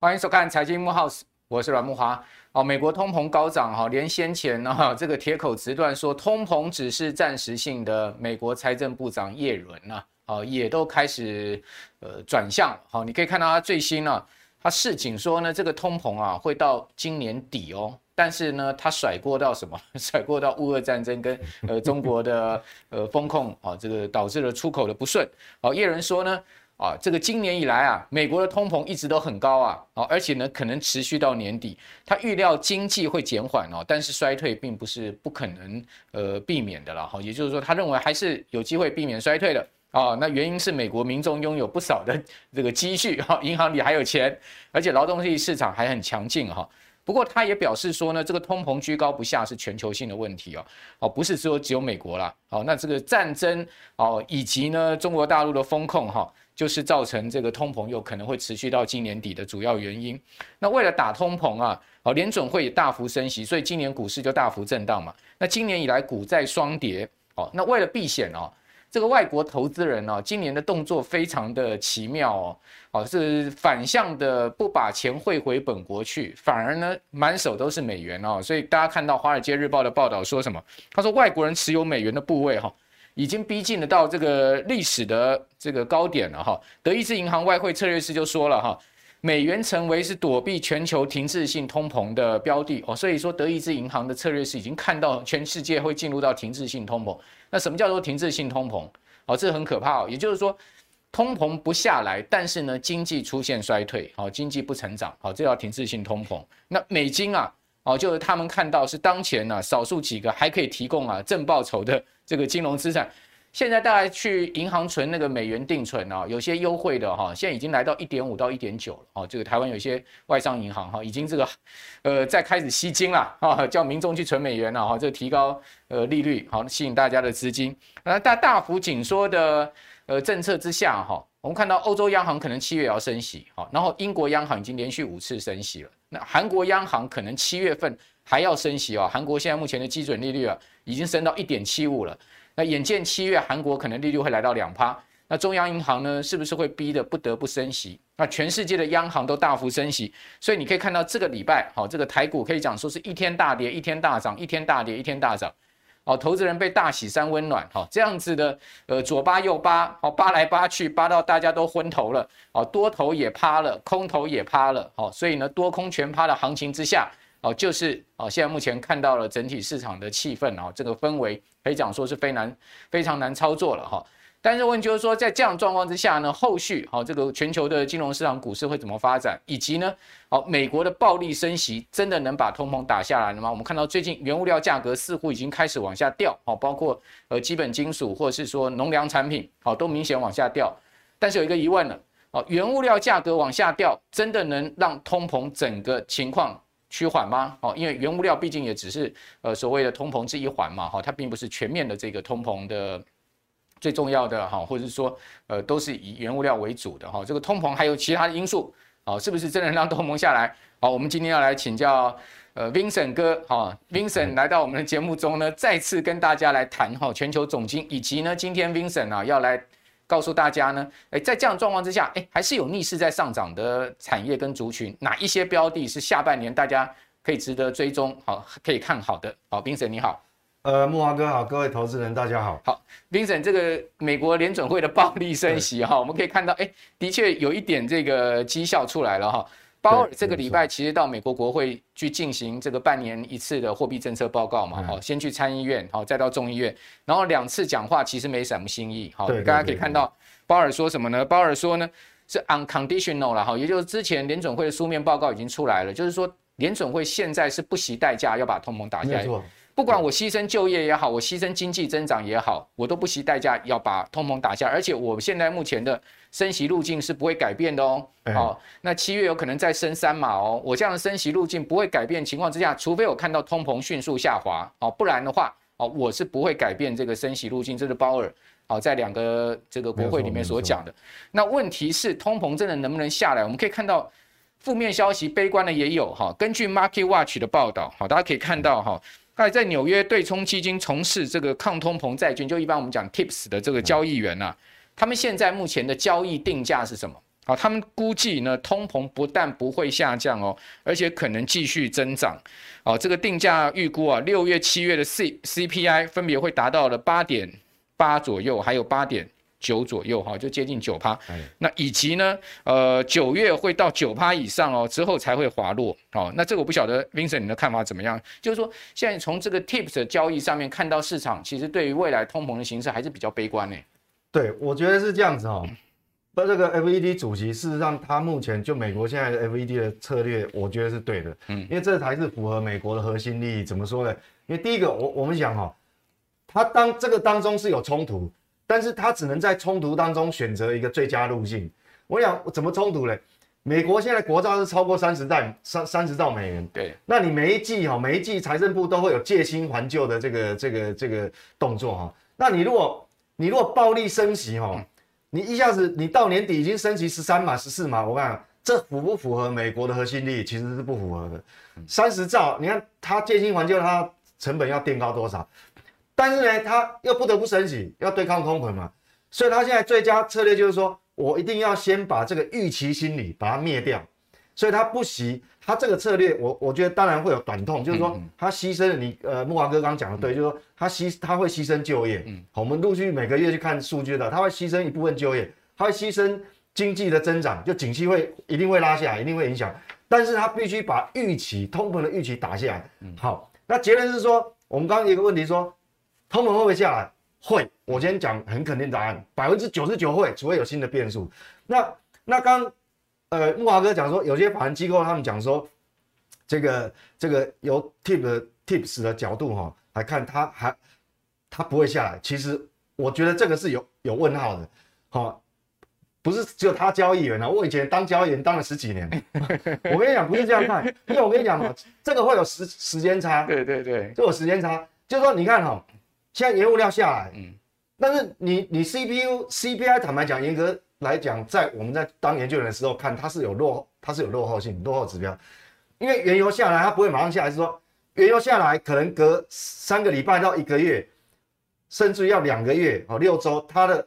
欢迎收看财经幕 house，我是阮木华。哦，美国通膨高涨哈，连先前呢 这个铁口直断说通膨只是暂时性的，美国财政部长叶伦呢，啊也都开始呃转向。好，你可以看到他最新呢，他示警说呢，这个通膨啊会到今年底哦，但是呢他甩锅到什么？甩锅到乌俄战争跟呃中国的呃风控啊，这个导致了出口的不顺。好，叶伦说呢。啊，这个今年以来啊，美国的通膨一直都很高啊，啊，而且呢，可能持续到年底。他预料经济会减缓哦，但是衰退并不是不可能呃避免的了哈。也就是说，他认为还是有机会避免衰退的啊。那原因是美国民众拥有不少的这个积蓄哈，银行里还有钱，而且劳动力市场还很强劲哈。不过他也表示说呢，这个通膨居高不下是全球性的问题哦，哦，不是说只有美国啦。哦，那这个战争哦，以及呢中国大陆的风控哈。就是造成这个通膨有可能会持续到今年底的主要原因。那为了打通膨啊，哦，联准会也大幅升息，所以今年股市就大幅震荡嘛。那今年以来股债双跌，哦，那为了避险哦，这个外国投资人哦，今年的动作非常的奇妙哦，哦，是反向的不把钱汇回本国去，反而呢满手都是美元哦。所以大家看到《华尔街日报》的报道说什么？他说外国人持有美元的部位哈。已经逼近了到这个历史的这个高点了哈。德意志银行外汇策略师就说了哈，美元成为是躲避全球停滞性通膨的标的哦。所以说德意志银行的策略是已经看到全世界会进入到停滞性通膨。那什么叫做停滞性通膨？哦，这很可怕哦。也就是说，通膨不下来，但是呢经济出现衰退，好，经济不成长，好，这叫停滞性通膨。那美金啊，哦，就是他们看到是当前呢少数几个还可以提供啊正报酬的。这个金融资产，现在大家去银行存那个美元定存啊，有些优惠的哈，现在已经来到一点五到一点九了哦。这个台湾有些外商银行哈，已经这个呃在开始吸金了啊，叫民众去存美元了哈，这个提高呃利率，好吸引大家的资金。那大大幅紧缩的呃政策之下哈，我们看到欧洲央行可能七月要升息，好，然后英国央行已经连续五次升息了，那韩国央行可能七月份还要升息啊。韩国现在目前的基准利率啊。已经升到一点七五了，那眼见七月韩国可能利率会来到两趴，那中央银行呢是不是会逼得不得不升息？那全世界的央行都大幅升息，所以你可以看到这个礼拜，好，这个台股可以讲说是一天大跌，一天大涨，一天大跌，一天大涨，好，投资人被大喜三温暖，好，这样子的，呃，左扒右扒，好，扒来扒去，扒到大家都昏头了，好，多头也趴了，空头也趴了，好，所以呢，多空全趴的行情之下。哦，就是哦，现在目前看到了整体市场的气氛啊，这个氛围可以讲说是非难非常难操作了哈。但是问题就是说，在这样状况之下呢，后续好这个全球的金融市场股市会怎么发展，以及呢，好美国的暴力升息真的能把通膨打下来了吗？我们看到最近原物料价格似乎已经开始往下掉，好，包括呃基本金属或者是说农粮产品，好都明显往下掉。但是有一个疑问了，哦，原物料价格往下掉，真的能让通膨整个情况趋缓吗？哦，因为原物料毕竟也只是呃所谓的通膨之一环嘛，哈，它并不是全面的这个通膨的最重要的哈，或者是说呃都是以原物料为主的哈，这个通膨还有其他的因素，哦，是不是真的能让通膨下来？好，我们今天要来请教呃 Vincent 哥，哈，Vincent 来到我们的节目中呢，再次跟大家来谈哈全球总经，以及呢今天 Vincent 啊要来。告诉大家呢，诶，在这样状况之下，诶，还是有逆势在上涨的产业跟族群，哪一些标的是下半年大家可以值得追踪，好，可以看好的。好，Vincent 你好，呃，木华哥好，各位投资人大家好。好，Vincent 这个美国联准会的暴力升息哈，我们可以看到，哎，的确有一点这个绩效出来了哈。鲍尔这个礼拜其实到美国国会去进行这个半年一次的货币政策报告嘛，好，先去参议院，好，再到众议院，然后两次讲话其实没什么新意，好，大家可以看到鲍尔说什么呢？鲍尔说呢是 unconditional 了哈，也就是之前联准会的书面报告已经出来了，就是说联准会现在是不惜代价要把通膨打下来。不管我牺牲就业也好，我牺牲经济增长也好，我都不惜代价要把通膨打下。而且我现在目前的升息路径是不会改变的哦。好，那七月有可能再升三码哦。我这样的升息路径不会改变情况之下，除非我看到通膨迅速下滑哦，不然的话哦，我是不会改变这个升息路径。这是鲍尔哦，在两个这个国会里面所讲的。那问题是通膨真的能不能下来？我们可以看到负面消息，悲观的也有哈。根据 Market Watch 的报道，好，大家可以看到哈。在在纽约对冲基金从事这个抗通膨债券，就一般我们讲 TIPS 的这个交易员啊，他们现在目前的交易定价是什么？好，他们估计呢，通膨不但不会下降哦，而且可能继续增长。哦，这个定价预估啊，六月、七月的 C CPI 分别会达到了八点八左右，还有八点九左右，哈，就接近九趴。那以及呢，呃，九月会到九趴以上哦，之后才会滑落。哦，那这个我不晓得，Vincent 你的看法怎么样？就是说，现在从这个 TIPS 的交易上面看到市场，其实对于未来通膨的形势还是比较悲观呢。对，我觉得是这样子哦。那这个 FED 主席，事实上他目前就美国现在的 FED 的策略，我觉得是对的，嗯，因为这才是符合美国的核心利益。怎么说呢？因为第一个，我我们讲哈，他当这个当中是有冲突，但是他只能在冲突当中选择一个最佳路径。我想怎么冲突呢？美国现在国债是超过三十兆三三十兆美元，对，那你每一季哈，每一季财政部都会有借新还旧的这个这个这个动作哈，那你如果你如果暴力升息哈。你一下子，你到年底已经升息十三码、十四码，我看这符不符合美国的核心利益？其实是不符合的。三十兆，你看它借新还旧，它成本要垫高多少？但是呢，它又不得不升息，要对抗通膨嘛。所以它现在最佳策略就是说，我一定要先把这个预期心理把它灭掉。所以他不惜他这个策略，我我觉得当然会有短痛，就是说他牺牲了你呃木华哥刚刚讲的对，就是说他牺他会牺牲就业，嗯，我们陆续每个月去看数据的，他会牺牲一部分就业，他会牺牲经济的增长，就景气会一定会拉下来，一定会影响，但是他必须把预期通膨的预期打下来，嗯，好，那结论是说，我们刚刚有一个问题说，通膨会不会下来？会，我今天讲很肯定答案，百分之九十九会，除非有新的变数。那那刚。呃，木华哥讲说，有些法人机构他们讲说，这个这个由 TIPS TIPS 的角度哈、哦、来看，它还它不会下来。其实我觉得这个是有有问号的，好、哦，不是只有他交易员啊。我以前当交易员当了十几年，我跟你讲不是这样看，因为我跟你讲嘛，这个会有时时间差。对对对，就有时间差，就是说你看哈、哦，现在原物料下来，嗯，但是你你 CPU CPI 坦白讲严格。来讲，在我们在当研究员的时候看，它是有落，它是有落后性、落后指标。因为原油下来，它不会马上下来，是说原油下来可能隔三个礼拜到一个月，甚至要两个月哦，六周。它的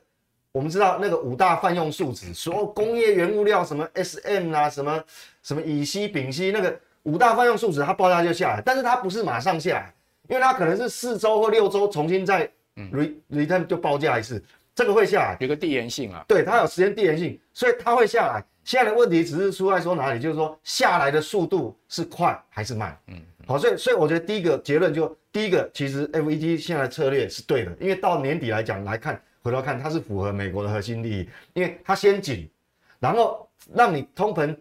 我们知道那个五大泛用树脂，所有工业原物料什么 SM 啊，什么什么乙烯、丙烯，那个五大泛用树脂，它报价就下来，但是它不是马上下来，因为它可能是四周或六周重新再 re return 就报价一次。这个会下来，有个递延性啊，对，它有时间递延性，所以它会下来。现在的问题只是出在说哪里，就是说下来的速度是快还是慢？嗯，好，所以所以我觉得第一个结论就第一个，其实 FED 现在的策略是对的，因为到年底来讲来看，回头看它是符合美国的核心利益，因为它先紧，然后让你通膨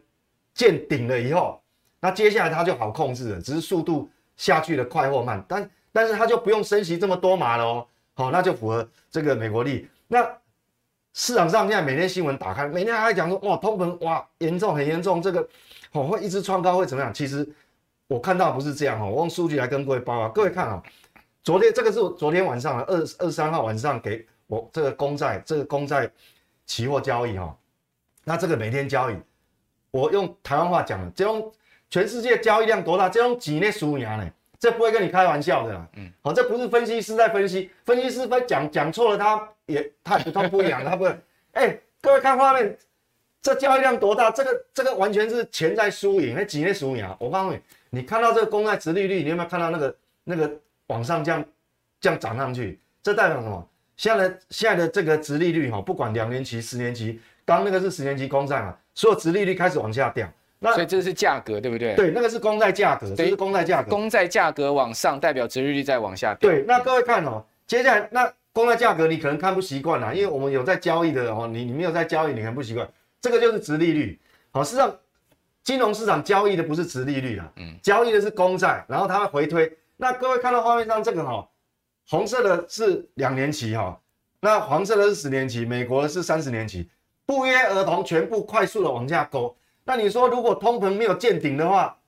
见顶了以后，那接下来它就好控制了，只是速度下去的快或慢，但但是它就不用升息这么多码了哦，好，那就符合这个美国利益。那市场上现在每天新闻打开，每天还在讲说哇通膨哇严重很严重，这个哦会一直创高会怎么样？其实我看到不是这样哦，我用数据来跟各位报告。各位看哦，昨天这个是昨天晚上二二十三号晚上给我这个公债这个公债期货交易哈，那这个每天交易，我用台湾话讲了，这种全世界交易量多大？这种几内数年呢？这不会跟你开玩笑的啦，嗯，好，这不是分析师在分析，分析师分讲讲错了，他也他他不一样，他不，哎，各位看画面，这交易量多大？这个这个完全是钱在输赢，那几年输赢啊！我告诉你，你看到这个公债殖利率，你有没有看到那个那个往上这样这样涨上去？这代表什么？现在的现在的这个殖利率哈，不管两年期、十年期，刚那个是十年期公债嘛，所有殖利率开始往下掉。那所以这是价格，对不对？对，那个是公债价格，这是公债价格。公债价格往上，代表殖利率在往下掉。对，那各位看哦，接下来那公债价格你可能看不习惯啦，因为我们有在交易的哦，你你没有在交易，你可能不习惯。这个就是殖利率。好，事实上金融市场交易的不是殖利率啦，嗯，交易的是公债，然后它会回推。那各位看到画面上这个哈，红色的是两年期哈，那黄色的是十年期，美国的是三十年期，不约而同全部快速的往下勾。那你说，如果通膨没有见顶的话，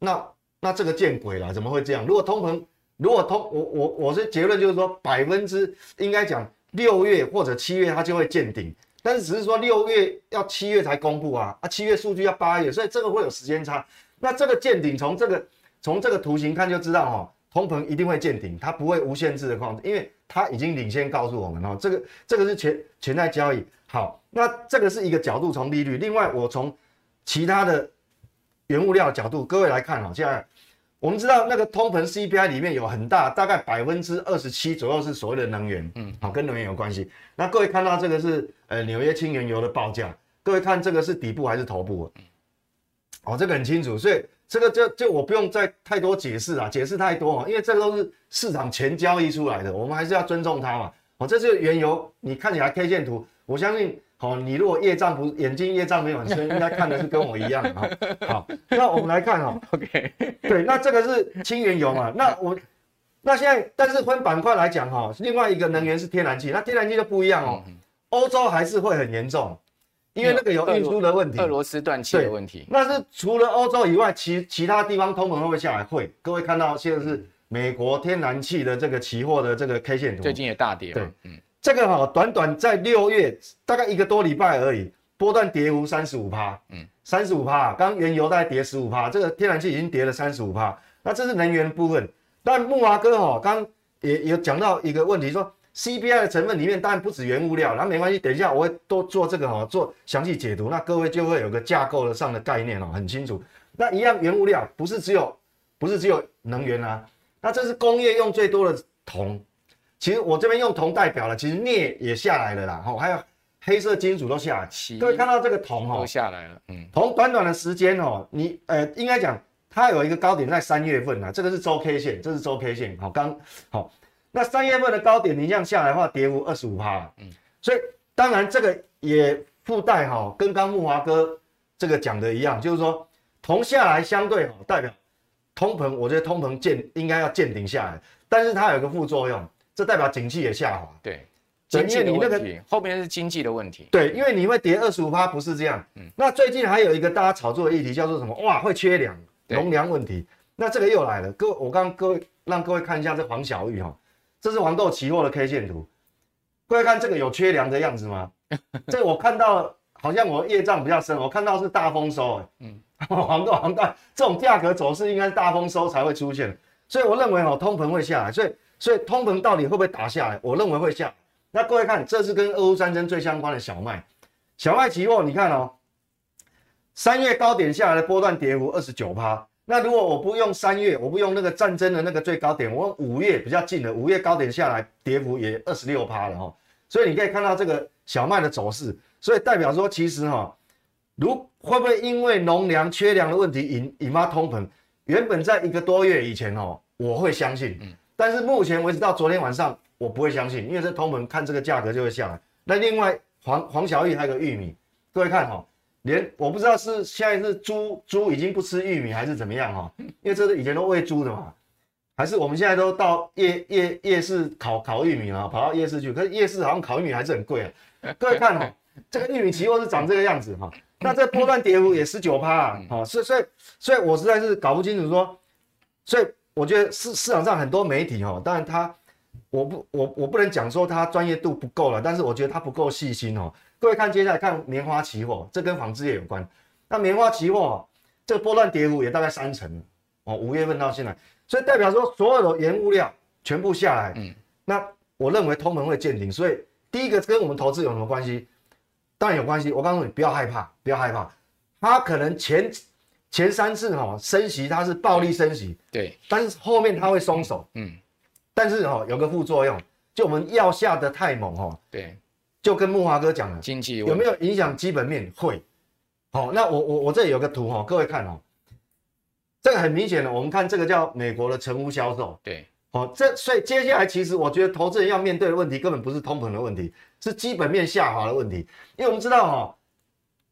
那那这个见鬼了，怎么会这样？如果通膨，如果通，我我我是结论就是说，百分之应该讲六月或者七月它就会见顶，但是只是说六月要七月才公布啊，啊七月数据要八月，所以这个会有时间差。那这个见顶从这个从这个图形看就知道哈，通膨一定会见顶，它不会无限制的控制，因为它已经领先告诉我们哦，这个这个是潜潜在交易。好，那这个是一个角度，从利率。另外，我从其他的原物料的角度，各位来看哦，现在我们知道那个通膨 CPI 里面有很大，大概百分之二十七左右是所谓的能源，嗯，好，跟能源有关系。那各位看到这个是呃纽约轻原油的报价，各位看这个是底部还是头部？哦，这个很清楚，所以。这个就就我不用再太多解释啊，解释太多啊，因为这个都是市场前交易出来的，我们还是要尊重它嘛。哦，这是原油，你看起来 K 线图，我相信，哦，你如果业障不眼睛业障没有很深，应该看的是跟我一样 啊。好，那我们来看哦，OK，对，那这个是轻原油嘛，那我那现在但是分板块来讲哈，另外一个能源是天然气，那天然气就不一样哦，欧洲还是会很严重。因为那个有运输的问题，俄罗斯断气的问题。那是除了欧洲以外，其其他地方通膨会不会下来？会。各位看到现在是美国天然气的这个期货的这个 K 线图，最近也大跌。对，嗯，这个哈，短短在六月大概一个多礼拜而已，波段跌幅三十五趴，嗯，三十五趴。刚原油大概跌十五趴，这个天然气已经跌了三十五趴。那这是能源部分，但木华哥哈刚也有讲到一个问题说。CPI 的成分里面当然不止原物料，那没关系，等一下我会多做这个哈，做详细解读，那各位就会有个架构的上的概念哦，很清楚。那一样原物料不是只有不是只有能源啊，那这是工业用最多的铜，其实我这边用铜代表了，其实镍也下来了啦，吼，还有黑色金属都下来，各位看到这个铜哦，都下来了，嗯，铜短短的时间哦，你呃应该讲它有一个高点在三月份啊，这个是周 K 线，这是周 K 线，好刚好。那三月份的高点，你这样下来的话，跌幅二十五趴，嗯，所以当然这个也附带哈，跟刚木华哥这个讲的一样，就是说铜下来相对哈，代表通膨，我觉得通膨见应该要见顶下来，但是它有个副作用，这代表景气也下滑，对，经济你那个，后面是经济的问题，对，因为你会跌二十五趴，不是这样，嗯，那最近还有一个大家炒作的议题叫做什么？哇，会缺粮，农粮问题，那这个又来了，各位，我刚刚各位让各位看一下这黄小玉哈。这是黄豆期货的 K 线图，各位看这个有缺粮的样子吗？这我看到好像我业障比较深，我看到是大丰收，嗯，黄豆黄豆这种价格走势应该是大丰收才会出现，所以我认为哦，通膨会下来，所以所以通膨到底会不会打下来？我认为会下。那各位看，这是跟俄乌战争最相关的小麦，小麦期货，你看哦，三月高点下来的波段跌幅二十九趴。那如果我不用三月，我不用那个战争的那个最高点，我用五月比较近的，五月高点下来，跌幅也二十六趴了哈。所以你可以看到这个小麦的走势，所以代表说其实哈，如会不会因为农粮缺粮的问题引引发通膨？原本在一个多月以前哦，我会相信，但是目前为止到昨天晚上，我不会相信，因为这通膨看这个价格就会下来。那另外黄黄小玉还有个玉米，各位看哈。连我不知道是现在是猪猪已经不吃玉米还是怎么样哈，因为这是以前都喂猪的嘛，还是我们现在都到夜夜夜市烤烤玉米了，跑到夜市去，可是夜市好像烤玉米还是很贵啊。各位看哈，这个玉米期货是长这个样子哈，那这波段跌幅也十九趴啊，好，所以所以所以我实在是搞不清楚说，所以我觉得市市场上很多媒体哈，当然他我不我我不能讲说他专业度不够了，但是我觉得他不够细心哦。各位看，接下来看棉花期货，这跟纺织业有关。那棉花期货这个波段跌幅也大概三成哦，五月份到现在，所以代表说所有的原物料全部下来。嗯，那我认为通膨会见顶。所以第一个跟我们投资有什么关系？当然有关系。我告诉你，不要害怕，不要害怕。它可能前前三次哈升息，它是暴力升息，对，但是后面它会松手。嗯，但是哈有个副作用，就我们药下的太猛哈。对。就跟木华哥讲了，经济有没有影响基本面？会。好，那我我我这里有个图哈，各位看哦，这个很明显的，我们看这个叫美国的成屋销售。对，好，这所以接下来其实我觉得投资人要面对的问题根本不是通膨的问题，是基本面下滑的问题。因为我们知道哈，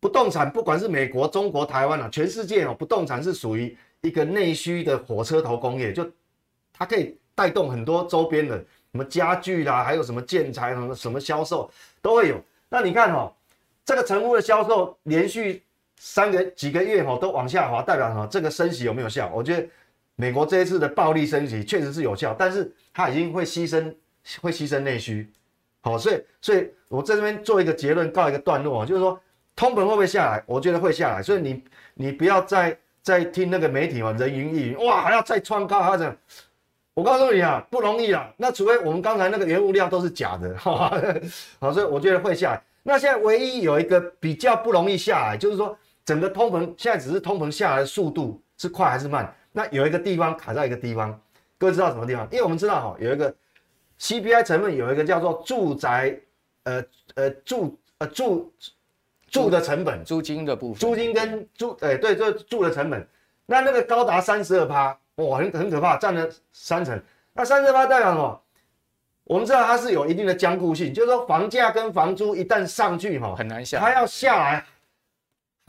不动产不管是美国、中国、台湾啊，全世界哦，不动产是属于一个内需的火车头工业，就它可以带动很多周边的什么家具啦，还有什么建材什么什么销售。都会有，那你看哈、哦，这个成屋的销售连续三个几个月哈都往下滑，代表什么？这个升息有没有效？我觉得美国这一次的暴力升息确实是有效，但是它已经会牺牲会牺牲内需，好，所以所以我在这边做一个结论，告一个段落啊，就是说通膨会不会下来？我觉得会下来，所以你你不要再再听那个媒体嘛，人云亦云，哇，还要再创高，还要怎样？我告诉你啊，不容易啊。那除非我们刚才那个原物料都是假的，好吧？好，所以我觉得会下来。那现在唯一有一个比较不容易下来，就是说整个通膨现在只是通膨下来的速度是快还是慢？那有一个地方卡在一个地方，各位知道什么地方？因为我们知道哈，有一个 CPI 成分有一个叫做住宅，呃呃住呃住住的成本，租金的部分，租金跟租，哎对，这住的成本，那那个高达三十二趴。哇，很很可怕，占了三成。那三十趴代表什么？我们知道它是有一定的僵固性，就是说房价跟房租一旦上去，哈，很难下，它要下来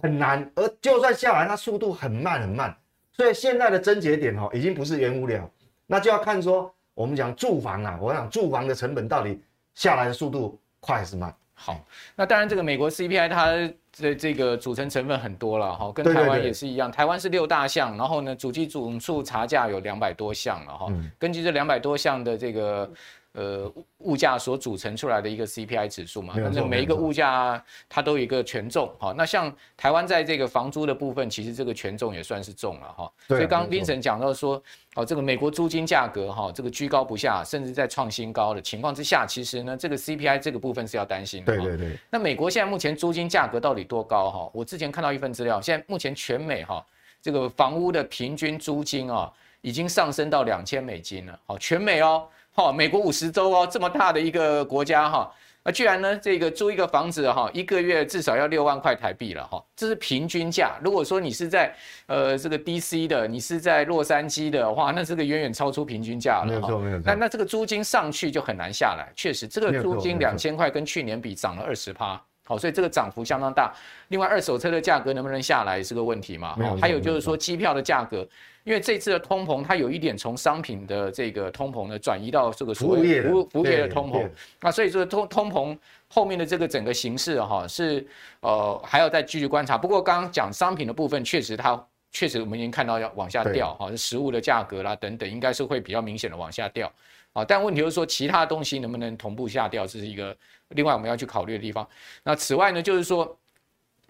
很难。而就算下来，它速度很慢很慢。所以现在的症结点，哈，已经不是原物料，那就要看说我们讲住房啊，我想住房的成本到底下来的速度快还是慢？好，那当然这个美国 CPI 它。的这个组成成分很多了哈，跟台湾也是一样。台湾是六大项，然后呢，主机总数差价有两百多项了哈。根据这两百多项的这个。呃，物价所组成出来的一个 CPI 指数嘛，反正每一个物价它都有一个权重哈。那像台湾在这个房租的部分，其实这个权重也算是重了哈。所以刚刚 Vincent 讲到说，哦，这个美国租金价格哈，这个居高不下，甚至在创新高的情况之下，其实呢，这个 CPI 这个部分是要担心的。对对对。那美国现在目前租金价格到底多高哈？我之前看到一份资料，现在目前全美哈这个房屋的平均租金啊，已经上升到两千美金了。好，全美哦。哈，美国五十州哦，这么大的一个国家哈，那居然呢，这个租一个房子哈，一个月至少要六万块台币了哈，这是平均价。如果说你是在呃这个 DC 的，你是在洛杉矶的话，那这个远远超出平均价了。没有错，没有错。那那这个租金上去就很难下来，确实，这个租金两千块跟去年比涨了二十趴。好，所以这个涨幅相当大。另外，二手车的价格能不能下来是个问题嘛？还有就是说，机票的价格，因为这次的通膨，它有一点从商品的这个通膨呢，转移到这个所谓服服务业的通膨。那所以说通通膨后面的这个整个形势哈，是呃还要再继续观察。不过刚刚讲商品的部分，确实它确实我们已经看到要往下掉哈，食物的价格啦等等，应该是会比较明显的往下掉。啊，但问题就是说，其他东西能不能同步下掉，这是一个另外我们要去考虑的地方。那此外呢，就是说，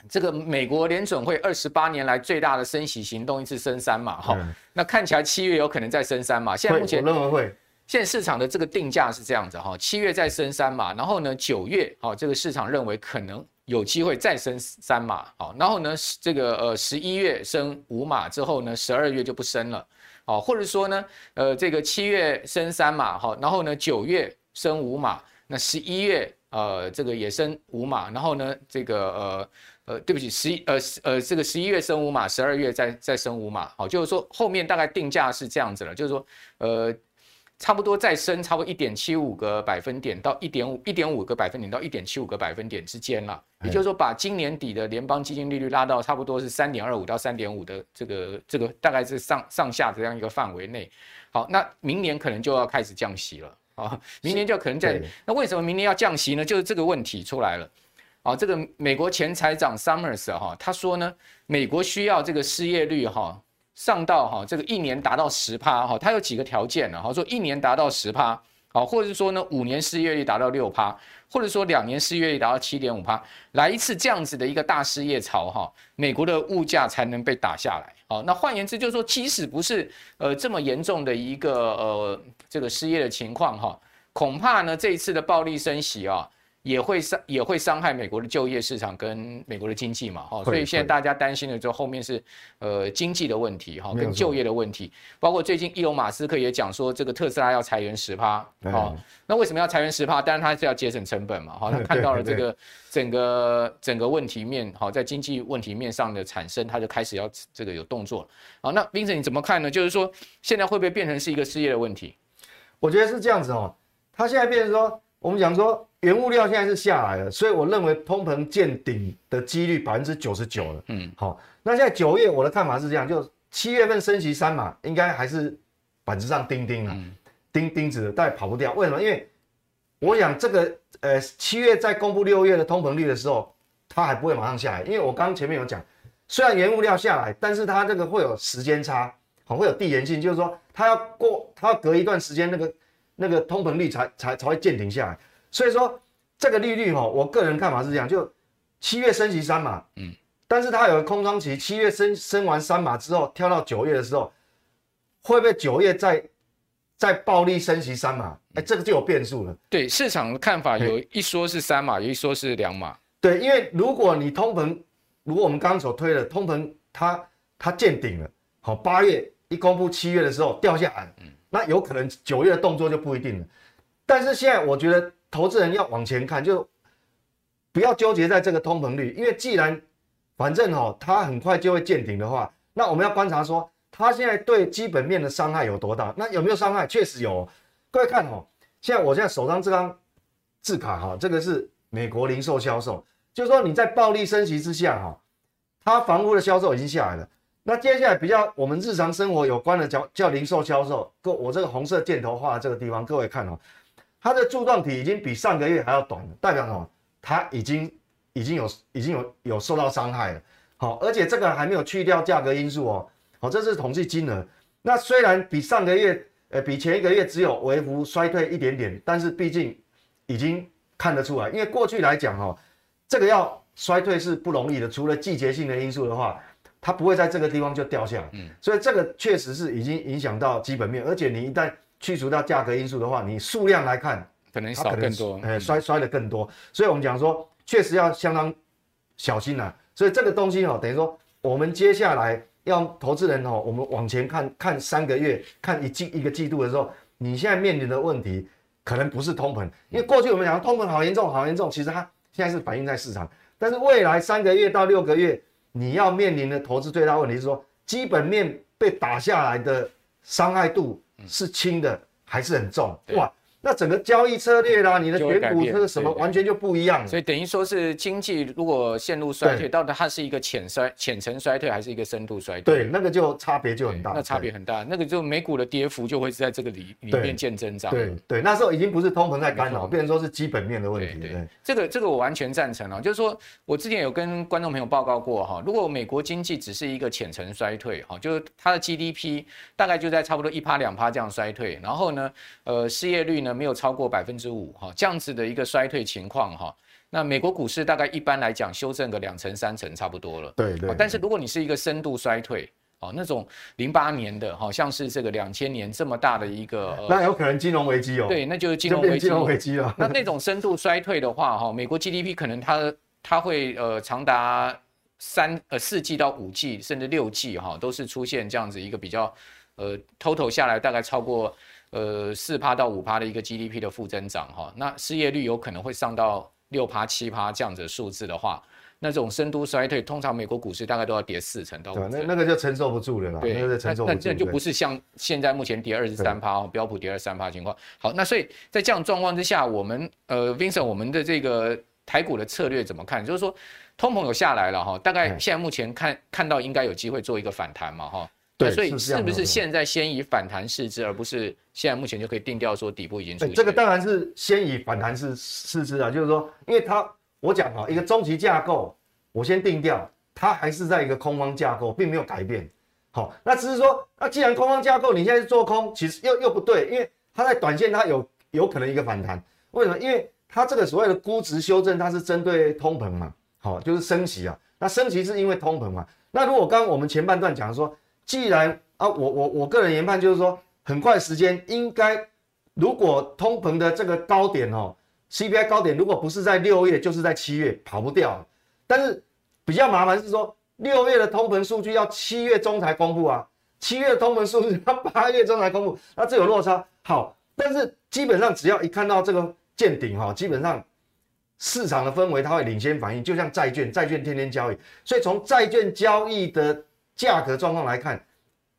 这个美国联准会二十八年来最大的升息行动，一次升三码，哈、嗯，那看起来七月有可能再升三码。现在目前我认为会，现在市场的这个定价是这样子哈，七月再升三码，然后呢，九月，好，这个市场认为可能有机会再升三码，好，然后呢，这个呃十一月升五码之后呢，十二月就不升了。哦，或者说呢，呃，这个七月升三码哈，然后呢，九月升五码，那十一月呃，这个也升五码，然后呢，这个呃呃，对不起，十一呃呃，这个十一月升五码，十二月再再升五码，好，就是说后面大概定价是这样子了，就是说呃。差不多再升差不多一点七五个百分点到一点五一点五个百分点到一点七五个百分点之间了，也就是说把今年底的联邦基金利率拉到差不多是三点二五到三点五的这个这个大概是上上下这样一个范围内。好，那明年可能就要开始降息了啊，明年就可能在那为什么明年要降息呢？就是这个问题出来了啊，这个美国前财长 Summers 哈他说呢，美国需要这个失业率哈。上到哈这个一年达到十趴哈，它有几个条件呢？哈，说一年达到十趴，好，或者是说呢五年失业率达到六趴，或者说两年失业率达到七点五趴，来一次这样子的一个大失业潮哈，美国的物价才能被打下来。好，那换言之就是说，即使不是呃这么严重的一个呃这个失业的情况哈，恐怕呢这一次的暴力升息啊。也会伤也会伤害美国的就业市场跟美国的经济嘛，哈，所以现在大家担心的就后面是呃经济的问题哈，跟就业的问题，包括最近伊隆马斯克也讲说这个特斯拉要裁员十趴，好，那为什么要裁员十趴？当然他是要节省成本嘛，哈，他 看到了这个整个整个问题面，好，在经济问题面上的产生，他就开始要这个有动作，好，那 Vincent 你怎么看呢？就是说现在会不会变成是一个失业的问题？我觉得是这样子哦，他现在变成说我们讲说。原物料现在是下来了，所以我认为通膨见顶的几率百分之九十九了。嗯，好，那现在九月我的看法是这样，就七月份升息三嘛，应该还是板子上钉钉了，钉钉子的，但跑不掉。为什么？因为我想这个呃七月在公布六月的通膨率的时候，它还不会马上下来，因为我刚刚前面有讲，虽然原物料下来，但是它这个会有时间差，很，会有递延性，就是说它要过，它要隔一段时间，那个那个通膨率才才才会见顶下来。所以说这个利率哈，我个人看法是这样，就七月升息三码，嗯，但是它有个空窗期，七月升升完三码之后，跳到九月的时候，会不会九月再再暴力升息三码，哎，这个就有变数了。对市场的看法，有一说是三码，有一说是两码。对，因为如果你通膨，如果我们刚刚所推的通膨它它见顶了，好，八月一公布，七月的时候掉下来，嗯那有可能九月的动作就不一定了。但是现在我觉得投资人要往前看，就不要纠结在这个通膨率，因为既然反正哈它很快就会见顶的话，那我们要观察说。它现在对基本面的伤害有多大？那有没有伤害？确实有。各位看哦，现在我现在手上这张字卡哈，这个是美国零售销售，就是说你在暴力升级之下哈，它房屋的销售已经下来了。那接下来比较我们日常生活有关的叫叫零售销售，各我这个红色箭头画的这个地方，各位看哦，它的柱状体已经比上个月还要短了，代表什么？它已经已经有已经有有受到伤害了。好，而且这个还没有去掉价格因素哦。好，这是统计金额。那虽然比上个月，呃，比前一个月只有微幅衰退一点点，但是毕竟已经看得出来，因为过去来讲，哈，这个要衰退是不容易的。除了季节性的因素的话，它不会在这个地方就掉下来。嗯，所以这个确实是已经影响到基本面，而且你一旦去除掉价格因素的话，你数量来看，可能少更多，呃，衰衰的更多。所以我们讲说，确实要相当小心呐。所以这个东西哦，等于说我们接下来。要投资人哦，我们往前看看三个月，看一季一个季度的时候，你现在面临的问题可能不是通膨，因为过去我们讲通膨好严重，好严重，其实它现在是反映在市场，但是未来三个月到六个月，你要面临的投资最大问题是说，基本面被打下来的伤害度是轻的还是很重？哇！那整个交易策略啦，你的选股是什么完全就不一样，所以等于说是经济如果陷入衰退，到底它是一个浅衰、浅层衰退还是一个深度衰退？对，那个就差别就很大，那差别很大，那个就美股的跌幅就会是在这个里里面见增长。对对，那时候已经不是通膨在干扰，变成说是基本面的问题。对对，这个这个我完全赞成啊，就是说我之前有跟观众朋友报告过哈，如果美国经济只是一个浅层衰退哈，就是它的 GDP 大概就在差不多一趴两趴这样衰退，然后呢，呃，失业率呢没有超过百分。之五哈，这样子的一个衰退情况哈，那美国股市大概一般来讲修正个两成三成差不多了。对对。但是如果你是一个深度衰退哦，那种零八年的好像是这个两千年这么大的一个，那有可能金融危机哦。对，那就是金融危机。金融危机了。那那种深度衰退的话哈，美国 GDP 可能它它会呃长达三呃四季到五季甚至六季哈，都是出现这样子一个比较呃 total 下来大概超过。呃，四趴到五趴的一个 GDP 的负增长哈，那失业率有可能会上到六趴七趴这样子的数字的话，那种深度衰退，通常美国股市大概都要跌四成到五成。那那个就承受不住了啦。对，那个承受不住。那那就不是像现在目前跌二十三趴，标普跌二十三趴情况。好，那所以在这样状况之下，我们呃，Vincent，我们的这个台股的策略怎么看？就是说，通膨有下来了哈，大概现在目前看看到应该有机会做一个反弹嘛哈。对，所以是不是现在先以反弹试之，而不是现在目前就可以定调说底部已经出现？这个当然是先以反弹试试之啊，就是说，因为它我讲啊，一个中期架构，我先定调，它还是在一个空方架构，并没有改变。好，那只是说，那既然空方架构你现在是做空，其实又又不对，因为它在短线它有有可能一个反弹，为什么？因为它这个所谓的估值修正，它是针对通膨嘛，好，就是升息啊，那升息是因为通膨嘛，那如果刚刚我们前半段讲说。既然啊，我我我个人研判就是说，很快时间应该，如果通膨的这个高点哦，CPI 高点如果不是在六月，就是在七月，跑不掉。但是比较麻烦是说，六月的通膨数据要七月中才公布啊，七月的通膨数据要八月中才公布，那这有落差。好，但是基本上只要一看到这个见顶哈，基本上市场的氛围它会领先反应，就像债券，债券天天交易，所以从债券交易的。价格状况来看，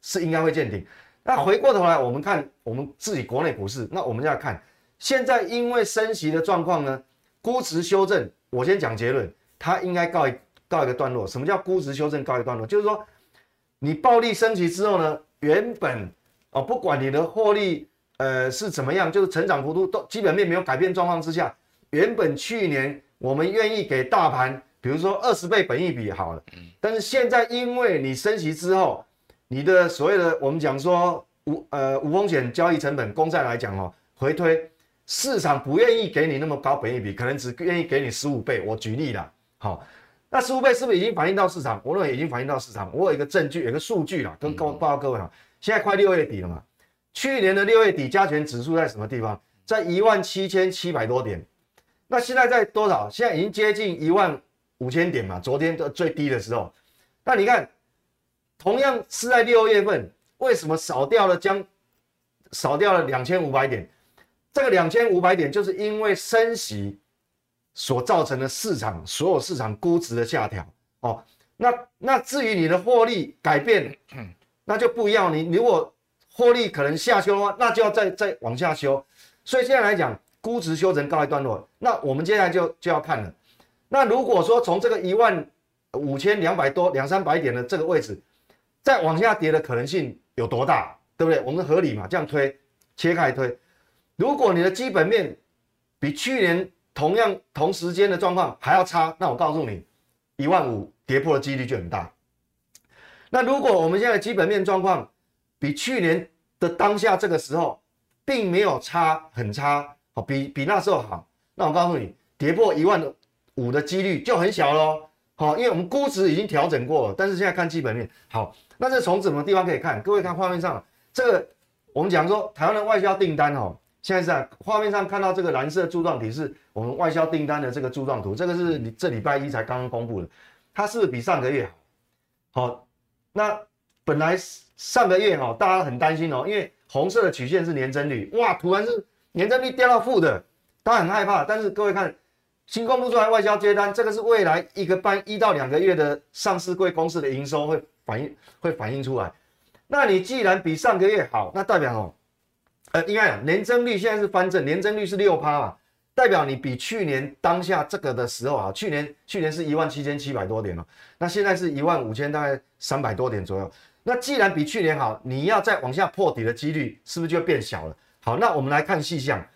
是应该会见顶。那回过头来，我们看我们自己国内股市，那我们要看现在因为升息的状况呢，估值修正。我先讲结论，它应该告一告一个段落。什么叫估值修正告一段落？就是说，你暴力升息之后呢，原本哦，不管你的获利呃是怎么样，就是成长幅度都基本面没有改变状况之下，原本去年我们愿意给大盘。比如说二十倍本益比好了，但是现在因为你升息之后，你的所谓的我们讲说无呃无风险交易成本公债来讲哦，回推市场不愿意给你那么高本益比，可能只愿意给你十五倍。我举例了，好，那十五倍是不是已经反映到市场？我认为已经反映到市场。我有一个证据，有一个数据了，跟告报告各位哈，现在快六月底了嘛，去年的六月底加权指数在什么地方？在一万七千七百多点。那现在在多少？现在已经接近一万五千点嘛。昨天的最低的时候，那你看，同样是在六月份，为什么少掉了将少掉了两千五百点？这个两千五百点就是因为升息所造成的市场所有市场估值的下调哦。那那至于你的获利改变，那就不一样。你如果获利可能下修的话，那就要再再往下修。所以现在来讲，估值修成告一段落。那我们接下来就就要看了。那如果说从这个一万五千两百多两三百点的这个位置，再往下跌的可能性有多大？对不对？我们合理嘛？这样推，切开推。如果你的基本面比去年同样同时间的状况还要差，那我告诉你，一万五跌破的几率就很大。那如果我们现在基本面状况比去年的当下这个时候并没有差很差，好，比比那时候好，那我告诉你，跌破一万五的几率就很小喽。好，因为我们估值已经调整过了，但是现在看基本面，好，那这从什么地方可以看？各位看画面上这个，我们讲说台湾的外销订单哦。现在是在画面上看到这个蓝色柱状体是我们外销订单的这个柱状图，这个是你这礼拜一才刚刚公布的，它是不是比上个月好？好，那本来上个月哈，大家很担心哦，因为红色的曲线是年增率，哇，突然是年增率掉到负的，大家很害怕。但是各位看新公布出来外销接单，这个是未来一个半一到两个月的上市贵公司的营收会反映会反映出来。那你既然比上个月好，那代表哦。呃，应该讲年增率现在是翻正，年增率是六趴嘛，代表你比去年当下这个的时候啊，去年去年是一万七千七百多点哦，那现在是一万五千大概三百多点左右。那既然比去年好，你要再往下破底的几率是不是就变小了？好，那我们来看细项。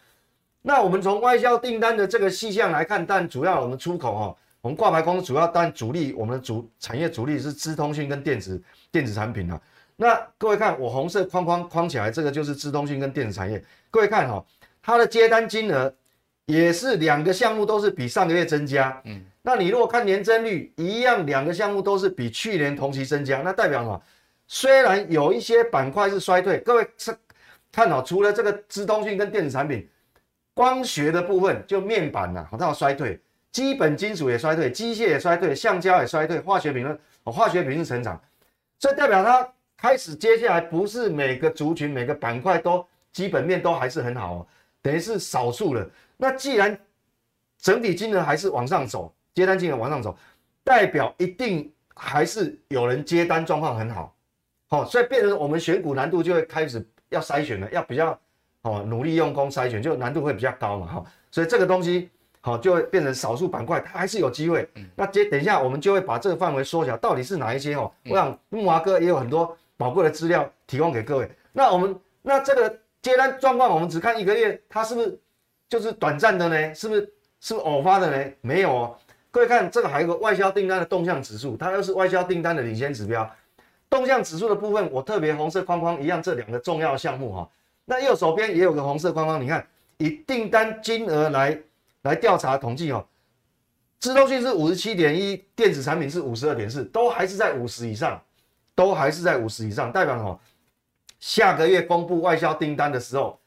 那我们从外销订单的这个细项来看，但主要我们出口哦，我们挂牌公司主要但主力我们的主产业主力是资通讯跟电子电子产品啊。那各位看，我红色框框框起来，这个就是资通讯跟电子产业。各位看哈、哦，它的接单金额也是两个项目都是比上个月增加。嗯，那你如果看年增率一样，两个项目都是比去年同期增加，那代表什么？虽然有一些板块是衰退，各位是看好，除了这个资通讯跟电子产品，光学的部分就面板呐、啊，它要衰退，基本金属也衰退，机械也衰退，橡胶也衰退，化学品呢，化学品是成长，这代表它。开始，接下来不是每个族群、每个板块都基本面都还是很好哦，等于是少数了。那既然整体金额还是往上走，接单金额往上走，代表一定还是有人接单状况很好，好，所以变成我们选股难度就会开始要筛选了，要比较哦努力用功筛选，就难度会比较高嘛，哈。所以这个东西好就会变成少数板块，它还是有机会。那接等一下我们就会把这个范围缩小，到底是哪一些哦？我想木华哥也有很多。宝贵的资料提供给各位。那我们那这个接单状况，我们只看一个月，它是不是就是短暂的呢？是不是是不是偶发的呢？没有哦。各位看这个还有个外销订单的动向指数，它又是外销订单的领先指标。动向指数的部分，我特别红色框框一样，这两个重要项目哈。那右手边也有个红色框框，你看以订单金额来来调查统计哦，自动讯是五十七点一，电子产品是五十二点四，都还是在五十以上。都还是在五十以上，代表什么？下个月公布外销订单的时候，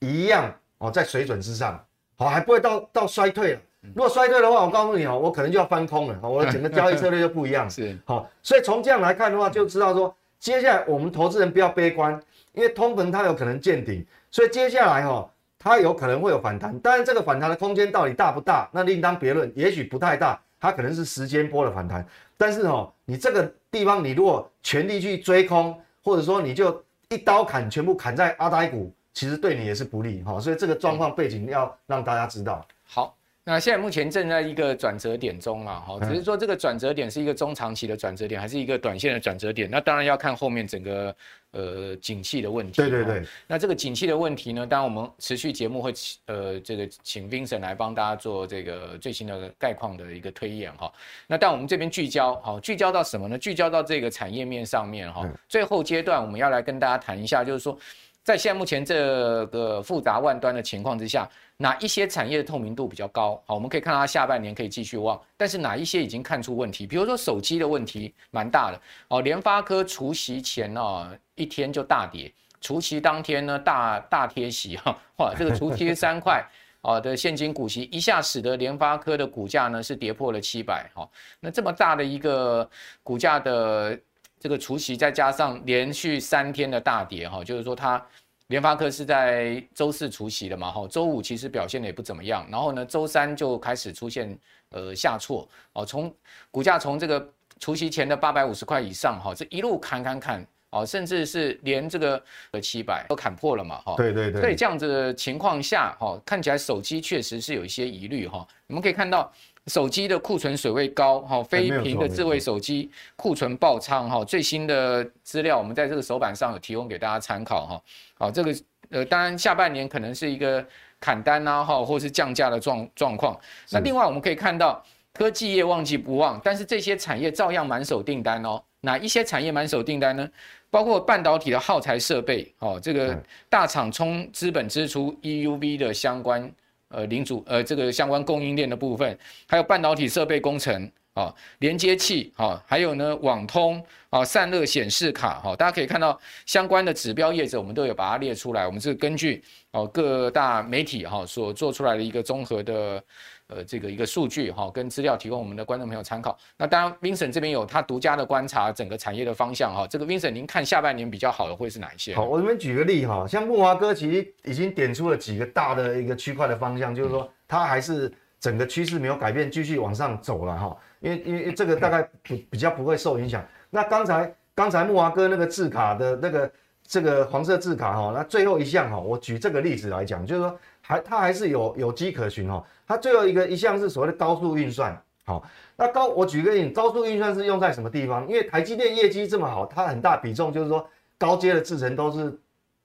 一样哦，在水准之上，好，还不会到到衰退了。如果衰退的话，我告诉你哦，我可能就要翻空了，我的整个交易策略就不一样。是，好，所以从这样来看的话，就知道说，接下来我们投资人不要悲观，因为通膨它有可能见顶，所以接下来哈，它有可能会有反弹，当然这个反弹的空间到底大不大，那另当别论，也许不太大，它可能是时间波的反弹，但是哦，你这个。地方，你如果全力去追空，或者说你就一刀砍，全部砍在阿呆股，其实对你也是不利哈。所以这个状况背景要让大家知道。好，那现在目前正在一个转折点中嘛，哈，只是说这个转折点是一个中长期的转折点，还是一个短线的转折点？那当然要看后面整个。呃，景气的问题。对对对。那这个景气的问题呢？当然我们持续节目会呃，这个请 Vincent 来帮大家做这个最新的概况的一个推演哈。那但我们这边聚焦，好，聚焦到什么呢？聚焦到这个产业面上面哈。最后阶段我们要来跟大家谈一下，就是说。在现在目前这个复杂万端的情况之下，哪一些产业的透明度比较高？好，我们可以看到它下半年可以继续旺，但是哪一些已经看出问题？比如说手机的问题蛮大的哦，联发科除息前哦一天就大跌，除夕当天呢大大贴息哈，哇，这个除息三块啊的现金股息，一下使得联发科的股价呢是跌破了七百哈，那这么大的一个股价的这个除夕，再加上连续三天的大跌哈，就是说它。联发科是在周四除夕的嘛，哈，周五其实表现的也不怎么样，然后呢，周三就开始出现呃下挫，哦，从股价从这个除夕前的八百五十块以上，哈，这一路砍砍砍，哦，甚至是连这个呃七百都砍破了嘛，哈，对对对，所以这样子的情况下，哈，看起来手机确实是有一些疑虑，哈，我们可以看到。手机的库存水位高，哈，非屏的智慧手机库存爆仓，哈，最新的资料我们在这个手板上有提供给大家参考，哈，好，这个呃，当然下半年可能是一个砍单啊，哈，或是降价的状状况。那另外我们可以看到，科技业旺季不旺，但是这些产业照样满手订单哦。哪一些产业满手订单呢？包括半导体的耗材设备，哦，这个大厂冲资本支出 EUV 的相关。呃，零组呃，这个相关供应链的部分，还有半导体设备工程啊，连接器啊，还有呢，网通啊，散热显示卡哈，大家可以看到相关的指标业者，我们都有把它列出来。我们是根据哦各大媒体哈所做出来的一个综合的。呃，这个一个数据哈，跟资料提供我们的观众朋友参考。那当然，Vincent 这边有他独家的观察，整个产业的方向哈。这个 Vincent，您看下半年比较好的会是哪一些？好，我这边举个例哈，像木华哥其实已经点出了几个大的一个区块的方向，就是说它还是整个趋势没有改变，继续往上走了哈。因为因为这个大概比比较不会受影响。那刚才刚才木华哥那个字卡的那个这个黄色字卡哈，那最后一项哈，我举这个例子来讲，就是说还它还是有有迹可循哈。它最后一个一项是所谓的高速运算，好，那高我举个例，高速运算是用在什么地方？因为台积电业绩这么好，它很大比重就是说高阶的制程都是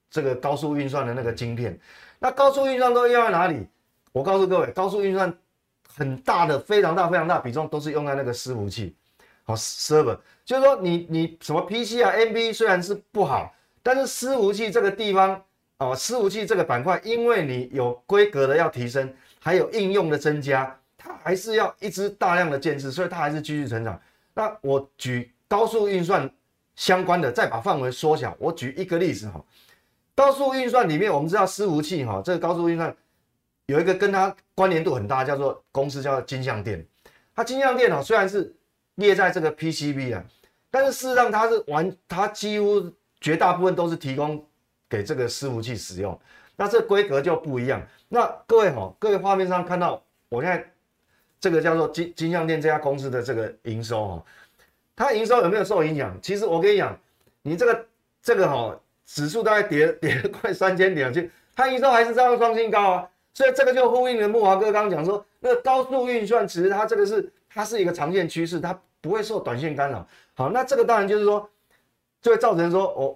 这个高速运算的那个晶片。那高速运算都用在哪里？我告诉各位，高速运算很大的、非常大、非常大比重都是用在那个伺服器，好，server，就是说你你什么 PC 啊、NB 虽然是不好，但是伺服器这个地方，哦，伺服器这个板块，因为你有规格的要提升。还有应用的增加，它还是要一直大量的建置，所以它还是继续成长。那我举高速运算相关的，再把范围缩小。我举一个例子哈，高速运算里面我们知道伺服器哈，这个高速运算有一个跟它关联度很大，叫做公司叫金像电。它金像电脑虽然是列在这个 PCB 啊，但是事实上它是完，它几乎绝大部分都是提供给这个伺服器使用。那这规格就不一样。那各位哈，各位画面上看到，我现在这个叫做金金像店这家公司的这个营收哈，它营收有没有受影响？其实我跟你讲，你这个这个哈指数大概跌跌了快三千点去，它营收还是这样创新高啊。所以这个就呼应了木华哥刚刚讲说，那个高速运算其实它这个是它是一个长线趋势，它不会受短线干扰。好，那这个当然就是说，就会造成说哦。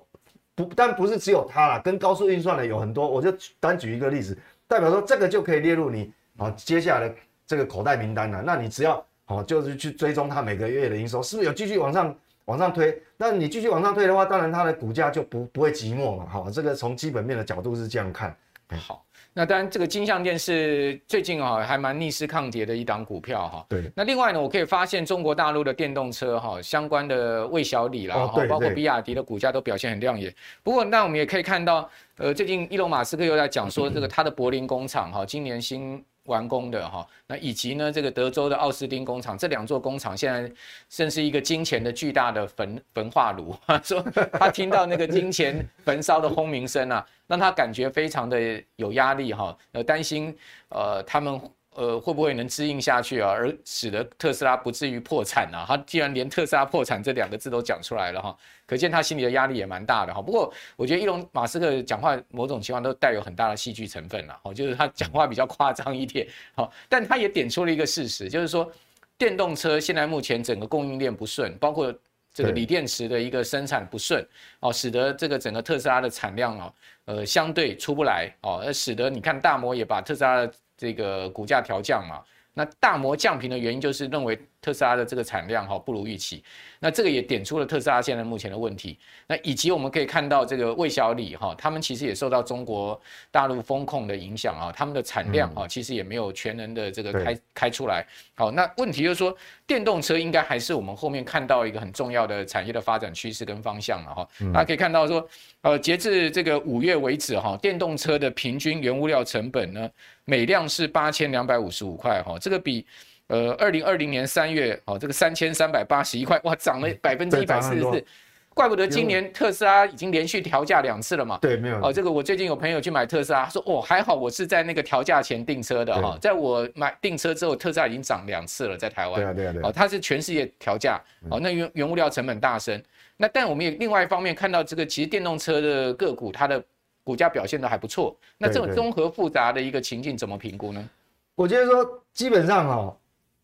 不，但不是只有它啦，跟高速运算的有很多，我就单举一个例子，代表说这个就可以列入你啊接下来的这个口袋名单了。那你只要哦，就是去追踪它每个月的营收，是不是有继续往上往上推？那你继续往上推的话，当然它的股价就不不会寂寞嘛。好，这个从基本面的角度是这样看。好。那当然，这个金像电是最近啊还蛮逆势抗跌的一档股票哈。对。那另外呢，我可以发现中国大陆的电动车哈相关的魏小李啦，哈，包括比亚迪的股价都表现很亮眼。不过，那我们也可以看到，呃，最近伊隆马斯克又在讲说，这个他的柏林工厂哈，今年新。完工的哈，那以及呢，这个德州的奥斯汀工厂，这两座工厂现在甚是一个金钱的巨大的焚焚化炉。说他听到那个金钱焚烧的轰鸣声啊，让他感觉非常的有压力哈，呃，担心呃他们。呃，会不会能支应下去啊？而使得特斯拉不至于破产啊？他既然连特斯拉破产这两个字都讲出来了哈，可见他心里的压力也蛮大的哈。不过，我觉得伊隆马斯克讲话某种情况都带有很大的戏剧成分了哈，就是他讲话比较夸张一点哈。但他也点出了一个事实，就是说电动车现在目前整个供应链不顺，包括这个锂电池的一个生产不顺哦，使得这个整个特斯拉的产量哦，呃，相对出不来哦，而使得你看大摩也把特斯拉的这个股价调降嘛，那大摩降评的原因就是认为特斯拉的这个产量哈不如预期，那这个也点出了特斯拉现在目前的问题。那以及我们可以看到这个魏小李哈，他们其实也受到中国大陆风控的影响啊，他们的产量啊其实也没有全能的这个开开出来。好，那问题就是说，电动车应该还是我们后面看到一个很重要的产业的发展趋势跟方向了哈。大家可以看到说，呃，截至这个五月为止哈，电动车的平均原物料成本呢，每辆是八千两百五十五块哈，这个比呃二零二零年三月哦这个三千三百八十一块哇涨了百分之一百四十四，怪不得今年特斯拉已经连续调价两次了嘛。对，没有哦，这个我最近有朋友去买特斯拉，说哦还好我是在那个调价前订车的哈，在我买订车之后，特斯拉已经涨两次了，在台湾。对啊对啊对。哦，它是全世界调价哦，那原原物料成本大升，那但我们也另外一方面看到这个其实电动车的个股它的。股价表现的还不错，那这种综合复杂的一个情境怎么评估呢？我觉得说基本上哦，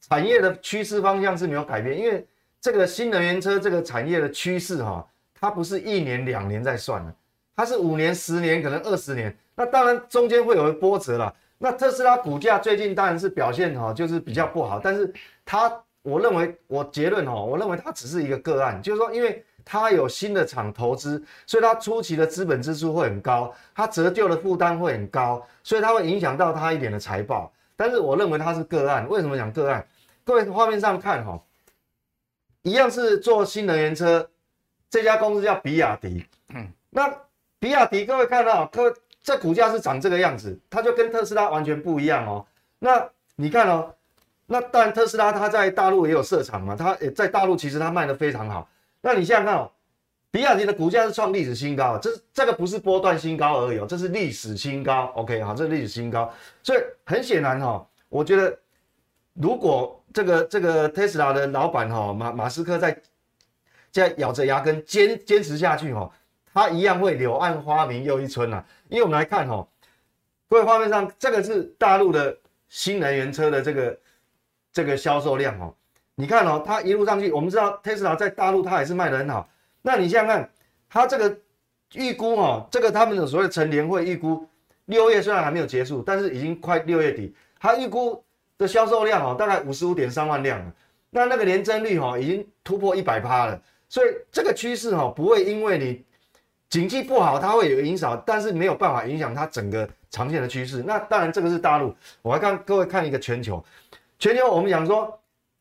产业的趋势方向是没有改变，因为这个新能源车这个产业的趋势哈，它不是一年两年在算的，它是五年、十年，可能二十年。那当然中间会有波折了。那特斯拉股价最近当然是表现哈，就是比较不好，但是它，我认为我结论哈，我认为它只是一个个案，就是说因为。它有新的厂投资，所以它初期的资本支出会很高，它折旧的负担会很高，所以它会影响到它一点的财报。但是我认为它是个案，为什么讲个案？各位画面上看哈，一样是做新能源车，这家公司叫比亚迪。嗯，那比亚迪各位看到，各位这股价是长这个样子，它就跟特斯拉完全不一样哦。那你看哦，那当然特斯拉它在大陆也有设厂嘛，它也在大陆其实它卖的非常好。那你现在看哦，比亚迪的股价是创历史新高，这这个不是波段新高而已哦，这是历史新高。OK，好，这是历史新高。所以很显然哈，我觉得如果这个这个特斯拉的老板哈马马斯克在在咬着牙根坚坚持下去哈，他一样会柳暗花明又一村呐。因为我们来看哈，各位画面上这个是大陆的新能源车的这个这个销售量哦。你看哦，它一路上去，我们知道特斯拉在大陆它也是卖得很好。那你想想看，它这个预估哦，这个他们的所谓成年会预估，六月虽然还没有结束，但是已经快六月底，它预估的销售量哦，大概五十五点三万辆。那那个年增率哦，已经突破一百趴了。所以这个趋势哦，不会因为你经济不好，它会有影响，但是没有办法影响它整个长线的趋势。那当然这个是大陆，我还看各位看一个全球，全球我们讲说。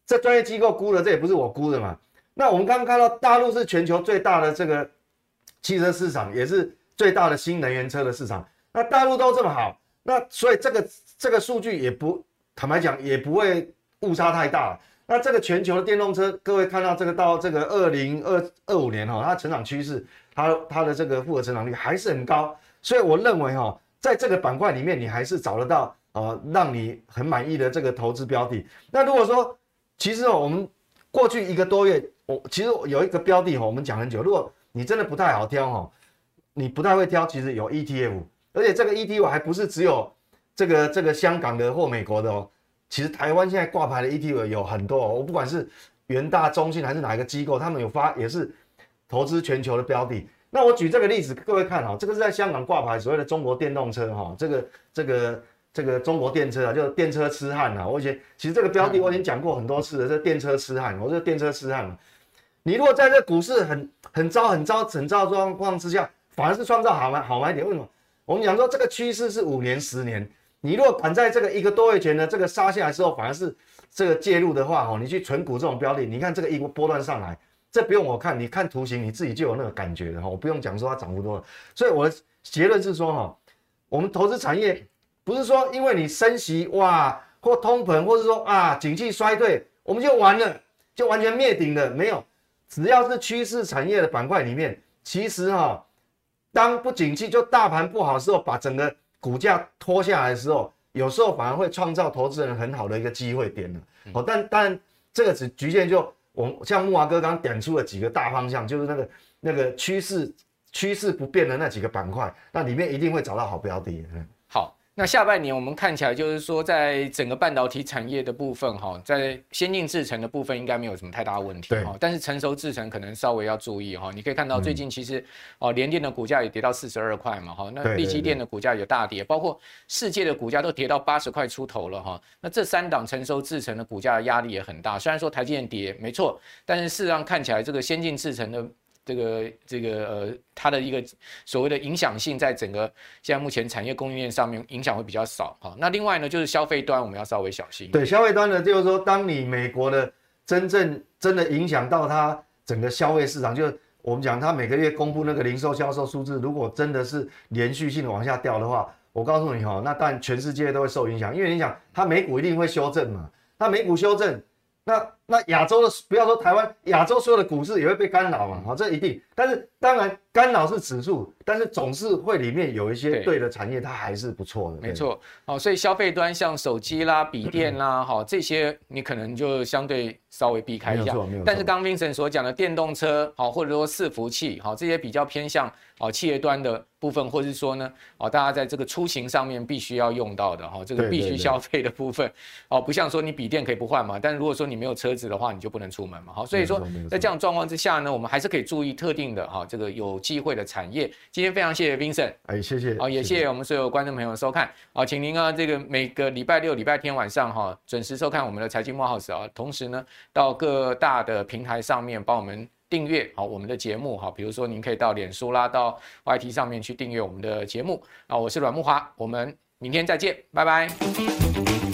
这专业机构估的，这也不是我估的嘛。那我们刚刚看到大陆是全球最大的这个汽车市场，也是最大的新能源车的市场。那大陆都这么好，那所以这个这个数据也不坦白讲也不会误差太大。那这个全球的电动车，各位看到这个到这个二零二二五年哈，它成长趋势，它它的这个复合成长率还是很高。所以我认为哈，在这个板块里面，你还是找得到呃让你很满意的这个投资标的。那如果说，其实哦，我们过去一个多月，我其实有一个标的哈，我们讲很久。如果你真的不太好挑哈，你不太会挑，其实有 ETF，而且这个 ETF 还不是只有这个这个香港的或美国的哦。其实台湾现在挂牌的 ETF 有很多哦，我不管是元大、中信还是哪一个机构，他们有发也是投资全球的标的。那我举这个例子，各位看哈，这个是在香港挂牌所谓的中国电动车哈，这个这个。这个中国电车啊，就是电车痴汉啊。我以前其实这个标的我已经讲过很多次了，这电车痴汉，我这电车痴汉。你如果在这股市很很糟、很糟、很糟的状况之下，反而是创造好买好买点。为什么？我们讲说这个趋势是五年、十年。你如果敢在这个一个多月前呢这个杀下来之后，反而是这个介入的话，哦，你去存股这种标的，你看这个一波波段上来，这不用我看，你看图形你自己就有那个感觉的哈。我不用讲说它涨幅多了。所以我的结论是说哈，我们投资产业。不是说因为你升息哇，或通膨，或者说啊景气衰退，我们就完了，就完全灭顶了。没有，只要是趋势产业的板块里面，其实哈、哦，当不景气就大盘不好的时候，把整个股价拖下来的时候，有时候反而会创造投资人很好的一个机会点了。哦，但但这个只局限就我像木华哥刚刚点出了几个大方向，就是那个那个趋势趋势不变的那几个板块，那里面一定会找到好标的。嗯，好。那下半年我们看起来就是说，在整个半导体产业的部分哈，在先进制程的部分应该没有什么太大问题哈，但是成熟制程可能稍微要注意哈。你可以看到最近其实哦，联电的股价也跌到四十二块嘛哈，那力积电的股价也大跌，包括世界的股价都跌到八十块出头了哈。那这三档成熟制程的股价压力也很大，虽然说台积电跌没错，但是事实上看起来这个先进制程的。这个这个呃，它的一个所谓的影响性，在整个现在目前产业供应链上面影响会比较少哈。那另外呢，就是消费端我们要稍微小心。对，消费端呢，就是说，当你美国的真正真的影响到它整个消费市场，就是我们讲它每个月公布那个零售销售数字，如果真的是连续性的往下掉的话，我告诉你哈，那当然全世界都会受影响，因为你想它美股一定会修正嘛，那美股修正。那那亚洲的不要说台湾，亚洲所有的股市也会被干扰嘛，好，这一定。但是当然干扰是指数，但是总是会里面有一些对。的产业，它还是不错的。没错，好，所以消费端像手机啦、笔电啦，好这些你可能就相对稍微避开一下。但是刚 Vincent 所讲的电动车，好或者说伺服器，好这些比较偏向哦企业端的部分，或是说呢，哦大家在这个出行上面必须要用到的哈，这个必须消费的部分，哦不像说你笔电可以不换嘛，但是如果说你没有车子的话，你就不能出门嘛，好，所以说在这样状况之下呢，我们还是可以注意特定的哈，这个有机会的产业。今天非常谢谢 Vincent，哎，谢谢，好，也谢谢我们所有观众朋友的收看，好，请您啊，这个每个礼拜六、礼拜天晚上哈，准时收看我们的财经慕 House 啊，同时呢，到各大的平台上面帮我们订阅好我们的节目哈，比如说您可以到脸书啦，到 YT 上面去订阅我们的节目啊，我是阮木华，我们明天再见，拜拜。